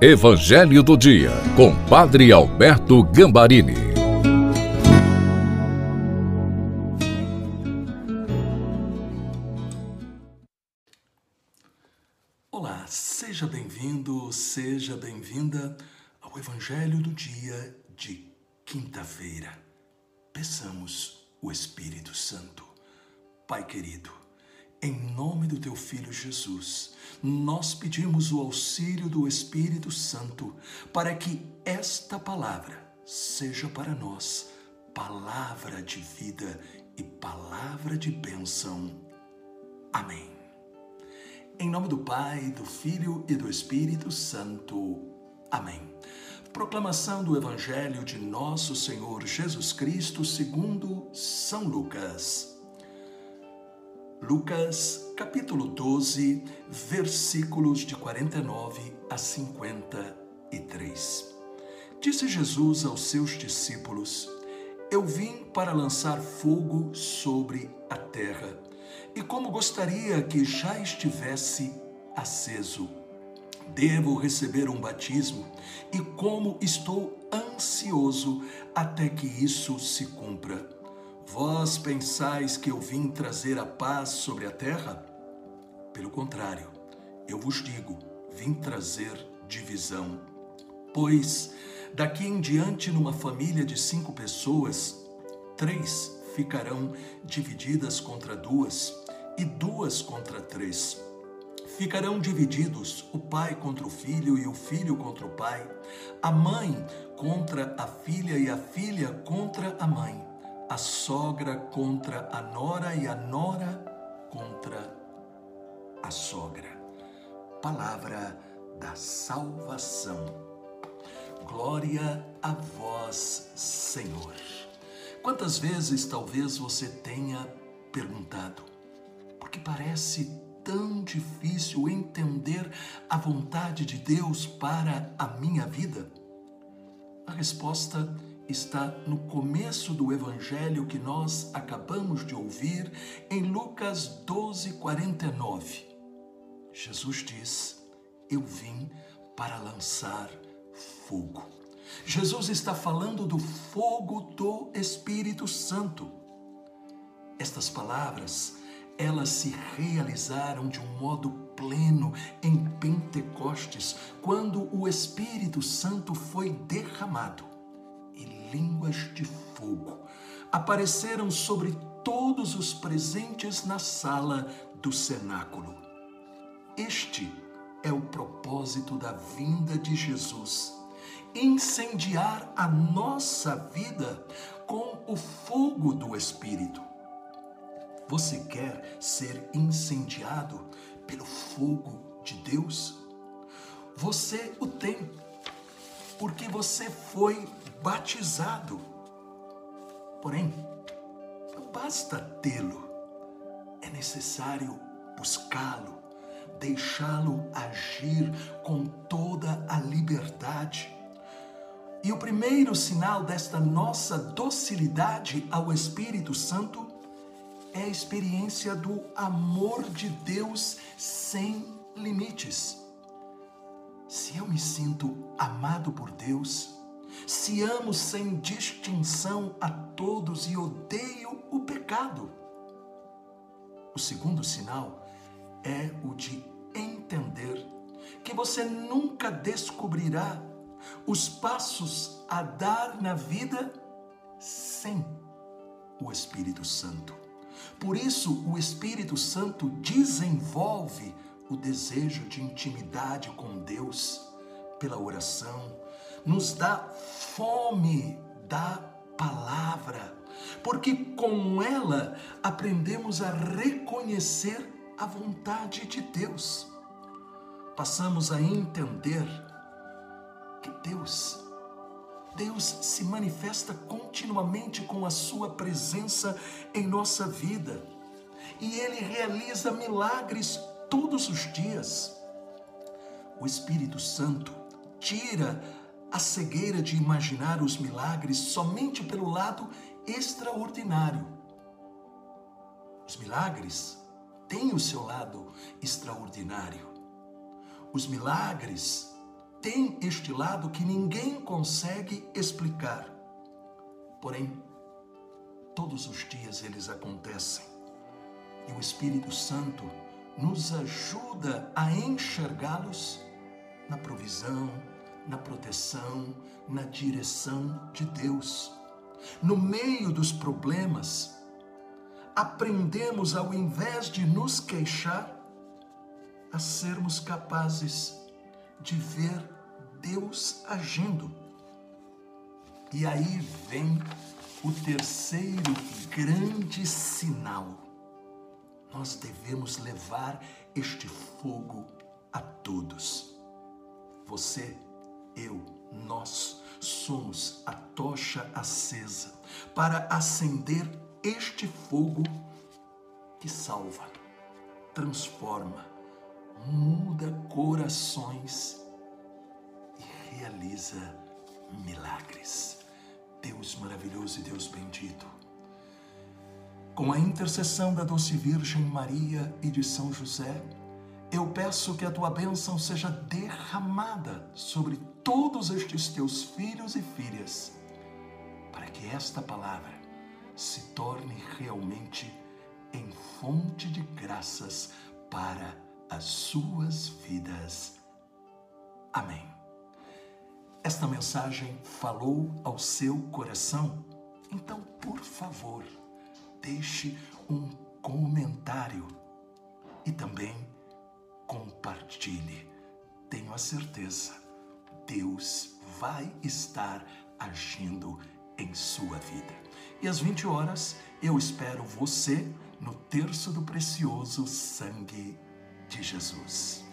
Evangelho do Dia, com Padre Alberto Gambarini. Olá, seja bem-vindo, seja bem-vinda ao Evangelho do Dia de quinta-feira. Peçamos o Espírito Santo. Pai querido, em nome do teu Filho Jesus, nós pedimos o auxílio do Espírito Santo para que esta palavra seja para nós palavra de vida e palavra de bênção. Amém. Em nome do Pai, do Filho e do Espírito Santo. Amém. Proclamação do Evangelho de Nosso Senhor Jesus Cristo segundo São Lucas. Lucas, capítulo 12, versículos de 49 a 53. Disse Jesus aos seus discípulos: Eu vim para lançar fogo sobre a terra, e como gostaria que já estivesse aceso. Devo receber um batismo, e como estou ansioso até que isso se cumpra. Vós pensais que eu vim trazer a paz sobre a terra? Pelo contrário, eu vos digo, vim trazer divisão. Pois daqui em diante, numa família de cinco pessoas, três ficarão divididas contra duas e duas contra três. Ficarão divididos o pai contra o filho e o filho contra o pai, a mãe contra a filha e a filha contra a mãe a sogra contra a nora e a nora contra a sogra. Palavra da salvação. Glória a vós, Senhor. Quantas vezes talvez você tenha perguntado, porque parece tão difícil entender a vontade de Deus para a minha vida? A resposta é está no começo do evangelho que nós acabamos de ouvir, em Lucas 12, 49. Jesus diz: Eu vim para lançar fogo. Jesus está falando do fogo do Espírito Santo. Estas palavras, elas se realizaram de um modo pleno em Pentecostes, quando o Espírito Santo foi derramado línguas de fogo apareceram sobre todos os presentes na sala do cenáculo. Este é o propósito da vinda de Jesus incendiar a nossa vida com o fogo do Espírito. Você quer ser incendiado pelo fogo de Deus? Você o tem porque você foi batizado. Porém, não basta tê-lo, é necessário buscá-lo, deixá-lo agir com toda a liberdade. E o primeiro sinal desta nossa docilidade ao Espírito Santo é a experiência do amor de Deus sem limites. Se eu me sinto amado por Deus, se amo sem distinção a todos e odeio o pecado. O segundo sinal é o de entender que você nunca descobrirá os passos a dar na vida sem o Espírito Santo. Por isso, o Espírito Santo desenvolve o desejo de intimidade com Deus pela oração, nos dá fome da palavra, porque com ela aprendemos a reconhecer a vontade de Deus. Passamos a entender que Deus Deus se manifesta continuamente com a sua presença em nossa vida. E ele realiza milagres todos os dias. O Espírito Santo tira a cegueira de imaginar os milagres somente pelo lado extraordinário. Os milagres têm o seu lado extraordinário. Os milagres tem este lado que ninguém consegue explicar. Porém, todos os dias eles acontecem. E o Espírito Santo nos ajuda a enxergá-los na provisão, na proteção, na direção de Deus. No meio dos problemas, aprendemos, ao invés de nos queixar, a sermos capazes de ver Deus agindo. E aí vem o terceiro grande sinal. Nós devemos levar este fogo a todos. Você, eu, nós somos a tocha acesa para acender este fogo que salva, transforma, muda corações e realiza milagres. Deus maravilhoso e Deus bendito. Com a intercessão da doce Virgem Maria e de São José, eu peço que a tua bênção seja derramada sobre todos estes teus filhos e filhas, para que esta palavra se torne realmente em fonte de graças para as suas vidas. Amém. Esta mensagem falou ao seu coração? Então, por favor, deixe um comentário e também compartilhe. Tenho a certeza, Deus vai estar agindo em sua vida. E às 20 horas eu espero você no terço do precioso sangue de Jesus.